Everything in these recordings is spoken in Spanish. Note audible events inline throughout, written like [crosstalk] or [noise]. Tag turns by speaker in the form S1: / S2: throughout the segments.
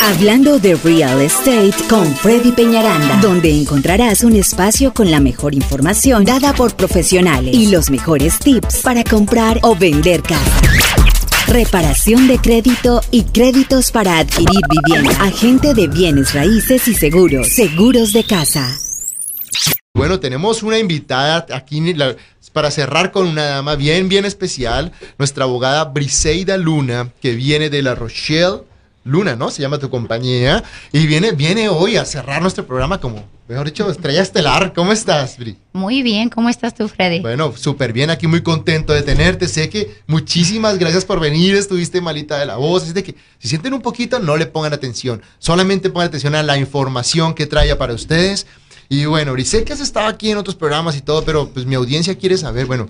S1: Hablando de real estate con Freddy Peñaranda, donde encontrarás un espacio con la mejor información dada por profesionales y los mejores tips para comprar o vender casa. Reparación de crédito y créditos para adquirir vivienda. Agente de bienes raíces y seguros. Seguros de casa.
S2: Bueno, tenemos una invitada aquí para cerrar con una dama bien, bien especial, nuestra abogada Briseida Luna, que viene de La Rochelle. Luna, ¿no? Se llama tu compañía. Y viene, viene hoy a cerrar nuestro programa como, mejor dicho, estrella estelar. ¿Cómo estás, Bri?
S3: Muy bien, ¿cómo estás tú, Freddy?
S2: Bueno, súper bien, aquí muy contento de tenerte. Sé que muchísimas gracias por venir, estuviste malita de la voz. Así de que si sienten un poquito, no le pongan atención. Solamente pongan atención a la información que trae para ustedes. Y bueno, y sé que has estado aquí en otros programas y todo, pero pues mi audiencia quiere saber, bueno,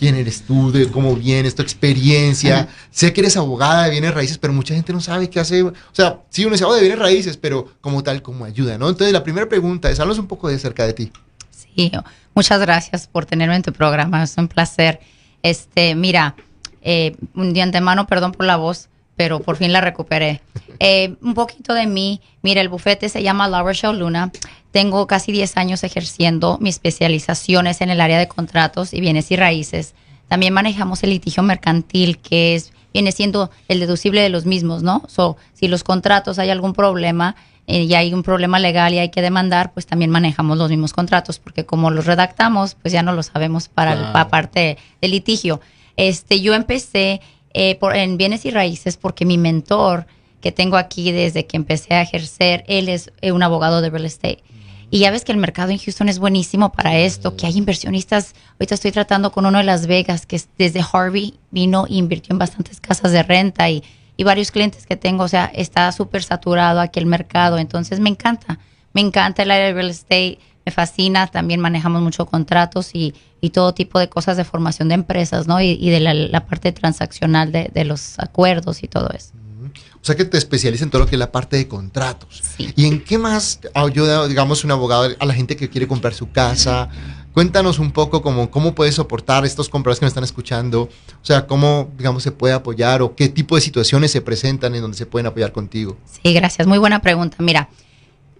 S2: quién eres tú, de cómo vienes, tu experiencia. Sé que eres abogada de bienes raíces, pero mucha gente no sabe qué hace. O sea, sí, uno es abogado de bienes raíces, pero como tal, como ayuda, ¿no? Entonces, la primera pregunta es, háblanos un poco de cerca de ti.
S3: Sí, muchas gracias por tenerme en tu programa, es un placer. Este, mira, eh, de antemano, perdón por la voz, pero por fin la recuperé. Eh, un poquito de mí, mira, el bufete se llama La Rochelle Luna. Tengo casi 10 años ejerciendo mis especializaciones en el área de contratos y bienes y raíces. También manejamos el litigio mercantil, que es viene siendo el deducible de los mismos, ¿no? So, si los contratos hay algún problema eh, y hay un problema legal y hay que demandar, pues también manejamos los mismos contratos, porque como los redactamos, pues ya no lo sabemos para la parte del litigio. Este, yo empecé eh, en bienes y raíces porque mi mentor que tengo aquí desde que empecé a ejercer, él es eh, un abogado de real estate. Y ya ves que el mercado en Houston es buenísimo para esto, que hay inversionistas. Ahorita estoy tratando con uno de Las Vegas, que desde Harvey vino e invirtió en bastantes casas de renta y, y varios clientes que tengo. O sea, está súper saturado aquí el mercado. Entonces me encanta, me encanta el área de real estate, me fascina. También manejamos mucho contratos y, y todo tipo de cosas de formación de empresas, ¿no? Y, y de la, parte transaccional de, de los acuerdos y todo eso.
S2: O sea que te especializas en todo lo que es la parte de contratos. ¿Y en qué más ayuda, digamos, un abogado a la gente que quiere comprar su casa? Cuéntanos un poco cómo, cómo puedes soportar estos compradores que me están escuchando. O sea, cómo, digamos, se puede apoyar o qué tipo de situaciones se presentan en donde se pueden apoyar contigo.
S3: Sí, gracias. Muy buena pregunta. Mira,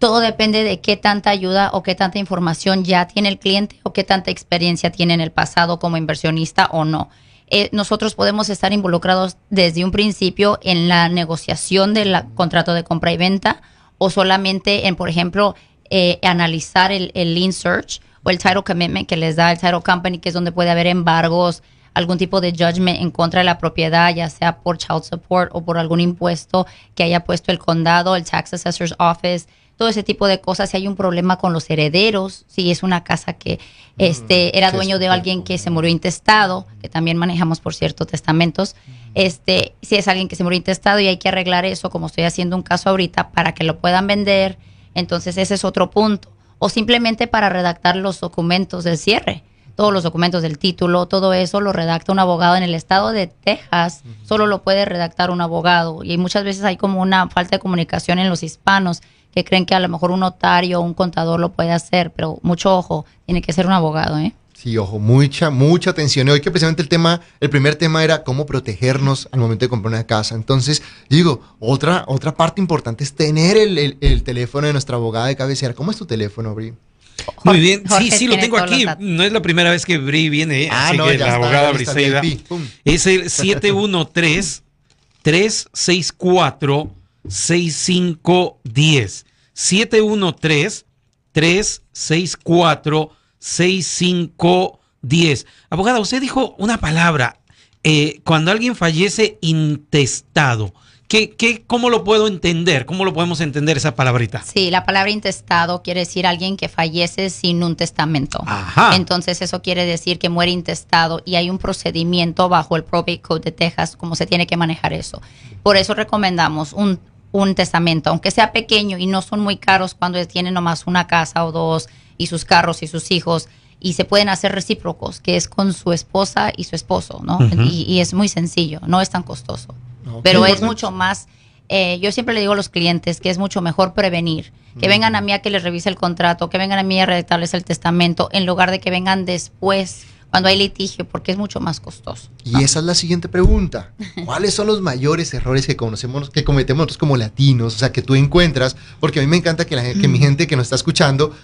S3: todo depende de qué tanta ayuda o qué tanta información ya tiene el cliente o qué tanta experiencia tiene en el pasado como inversionista o no. Eh, nosotros podemos estar involucrados desde un principio en la negociación del contrato de compra y venta o solamente en, por ejemplo, eh, analizar el, el lean search o el title commitment que les da el title company, que es donde puede haber embargos, algún tipo de judgment en contra de la propiedad, ya sea por child support o por algún impuesto que haya puesto el condado, el tax assessor's office todo ese tipo de cosas, si hay un problema con los herederos, si es una casa que este era dueño de alguien que se murió intestado, que también manejamos por cierto testamentos, este si es alguien que se murió intestado y hay que arreglar eso, como estoy haciendo un caso ahorita para que lo puedan vender, entonces ese es otro punto, o simplemente para redactar los documentos del cierre todos los documentos del título, todo eso lo redacta un abogado en el estado de Texas, solo lo puede redactar un abogado y muchas veces hay como una falta de comunicación en los hispanos que creen que a lo mejor un notario o un contador lo puede hacer, pero mucho ojo, tiene que ser un abogado, ¿eh?
S2: Sí, ojo, mucha, mucha atención. Y hoy que precisamente el tema, el primer tema era cómo protegernos al momento de comprar una casa. Entonces, digo, otra, otra parte importante es tener el, teléfono de nuestra abogada de cabecera. ¿Cómo es tu teléfono, Bri?
S4: Muy bien, sí, sí, lo tengo aquí. No es la primera vez que Bri viene, ¿eh? ah, así que la abogada Briseida. Es el 713 364 6510. 713 364 6510. Abogada, usted dijo una palabra. Eh, cuando alguien fallece intestado. ¿Qué, qué, ¿Cómo lo puedo entender? ¿Cómo lo podemos entender esa palabrita?
S3: Sí, la palabra intestado quiere decir alguien que fallece sin un testamento. Entonces eso quiere decir que muere intestado y hay un procedimiento bajo el Probate Code de Texas cómo se tiene que manejar eso. Por eso recomendamos un, un testamento, aunque sea pequeño y no son muy caros cuando tienen nomás una casa o dos y sus carros y sus hijos y se pueden hacer recíprocos, que es con su esposa y su esposo, ¿no? y, es muy sencillo, no es tan costoso, pero es mucho más, eh, yo siempre le digo a los clientes que es mucho mejor prevenir, que vengan a mí a que les revise el contrato, que vengan a mí a redactarles el testamento, en lugar de que vengan después cuando hay litigio porque es mucho más costoso.
S2: Y esa es la siguiente pregunta. [laughs] ¿Cuáles son los mayores errores que conocemos, que cometemos nosotros como latinos? O sea, que tú encuentras, porque a mí me encanta que, la, que mi gente que nos está escuchando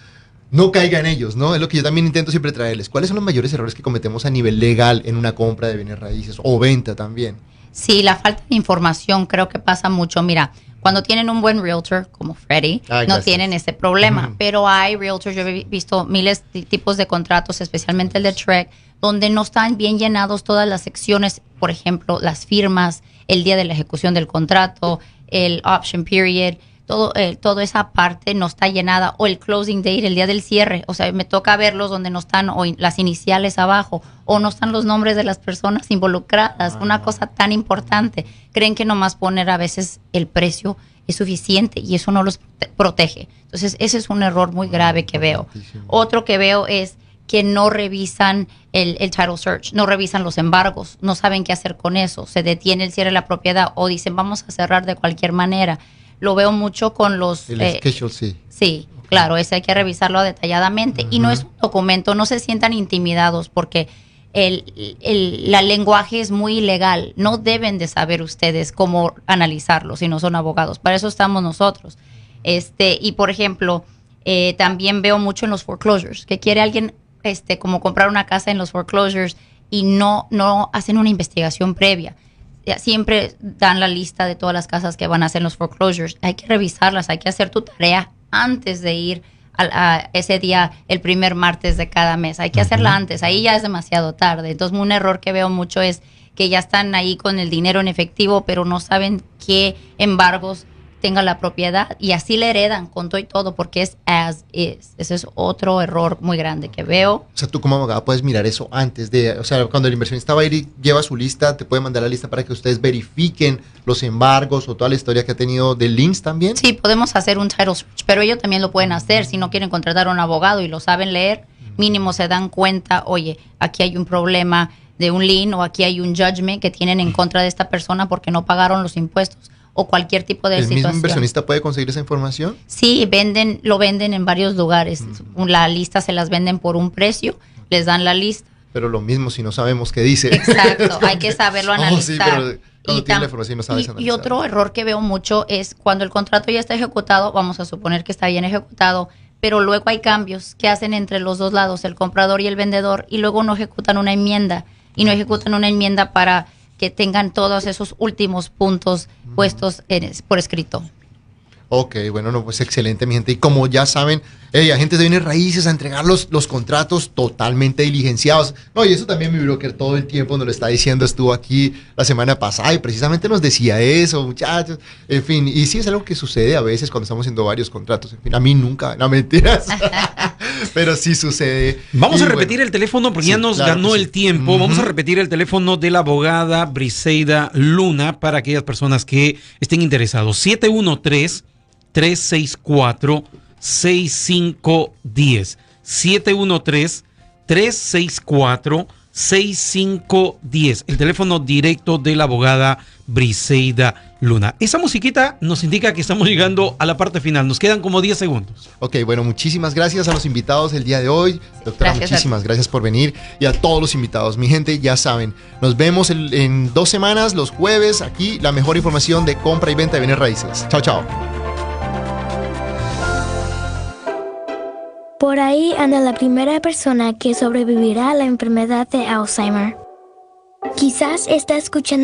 S2: no caiga en ellos, ¿no? Es lo que yo también intento siempre traerles. ¿Cuáles son los mayores errores que cometemos a nivel legal en una compra de bienes raíces o venta también?
S3: Sí, la falta de información creo que pasa mucho. Mira, cuando tienen un buen realtor como Freddy,
S2: Ah,
S3: no tienen ese problema. Pero hay realtors, yo he visto miles de tipos de contratos, especialmente el de Trek, donde no están bien llenados todas las secciones, por ejemplo, las firmas, el día de la ejecución del contrato, el option period, todo, eh, toda esa parte no está llenada, o el closing date, el día del cierre. O sea, me toca verlos donde no están o in- las iniciales abajo, o no están los nombres de las personas involucradas. Una cosa tan importante. Creen que nomás poner a veces el precio es suficiente y eso no los prote- protege. Entonces, ese es un error muy grave que veo. Otro que veo es que no revisan el, el title search, no revisan los embargos, no saben qué hacer con eso, se detiene el cierre de la propiedad o dicen vamos a cerrar de cualquier manera. Lo veo mucho con los...
S2: El
S3: eh,
S2: schedule, sí.
S3: Sí, claro, ese hay que revisarlo detalladamente. Y no es un documento, no se sientan intimidados porque el, el la lenguaje es muy ilegal. No deben de saber ustedes cómo analizarlo si no son abogados. Para eso estamos nosotros. Este, y por ejemplo, eh, también veo mucho en los foreclosures, que quiere alguien este, como comprar una casa en los foreclosures y no, no hacen una investigación previa siempre dan la lista de todas las casas que van a hacer los foreclosures. Hay que revisarlas, hay que hacer tu tarea antes de ir a, a ese día, el primer martes de cada mes. Hay que hacerla antes, ahí ya es demasiado tarde. Entonces, un error que veo mucho es que ya están ahí con el dinero en efectivo, pero no saben qué embargos tenga la propiedad y así le heredan con todo y todo porque es as is. Ese es otro error muy grande que veo.
S2: O sea, tú como abogado puedes mirar eso antes de, o sea, cuando el inversionista va a ir y lleva su lista, te puede mandar la lista para que ustedes verifiquen los embargos o toda la historia que ha tenido de links también.
S3: Sí, podemos hacer un title search, pero ellos también lo pueden hacer. Si no quieren contratar a un abogado y lo saben leer, mínimo se dan cuenta, oye, aquí hay un problema de un lien o aquí hay un judgment que tienen en contra de esta persona porque no pagaron los impuestos o cualquier tipo de
S2: ¿El mismo inversionista puede conseguir esa información?
S3: Sí, venden, lo venden en varios lugares. La lista se las venden por un precio, les dan la lista.
S2: Pero lo mismo si no sabemos qué dice.
S3: Exacto, hay que [laughs] saberlo
S2: Oh, sí,
S3: analizar.
S2: pero tienes
S3: tam-
S2: la información y no sabes
S3: y- y otro error que veo mucho es cuando el contrato ya está ejecutado, vamos a suponer que está bien ejecutado, pero luego hay cambios que hacen entre los dos lados, el comprador y el vendedor, y luego no ejecutan una enmienda, y no ejecutan una enmienda para que tengan todos esos últimos puntos puestos en- por escrito.
S2: Ok, bueno, no, pues excelente, mi gente. Y como ya saben, hey, agentes de bienes raíces a entregar los, los contratos totalmente diligenciados. No, y eso también mi broker todo el tiempo nos lo está diciendo, estuvo aquí la semana pasada y precisamente nos decía eso, muchachos. En fin, y sí es algo que sucede a veces cuando estamos haciendo varios contratos. En fin, a mí nunca, no mentiras. [laughs] Pero sí sucede.
S4: Vamos
S2: Y
S4: a
S2: bueno,
S4: repetir el teléfono porque
S2: sí,
S4: ya nos
S2: claro
S4: ganó
S2: sí.
S4: el tiempo. Vamos a repetir el teléfono de la abogada Briseida Luna para aquellas personas que estén interesados. 713-364-6510. 713-364-6510. El teléfono directo de la abogada Briseida Luna. Esa musiquita nos indica que estamos llegando a la parte final. Nos quedan como 10 segundos.
S2: Ok, bueno, muchísimas gracias a los invitados el día de hoy. Doctora,
S3: gracias
S2: muchísimas gracias por venir y a todos los invitados. Mi gente, ya saben, nos vemos el- en dos semanas, los jueves, aquí, la mejor información de compra y venta de bienes raíces. Chao, chao.
S5: Por ahí anda la primera persona que sobrevivirá a la enfermedad de Alzheimer. Quizás está escuchando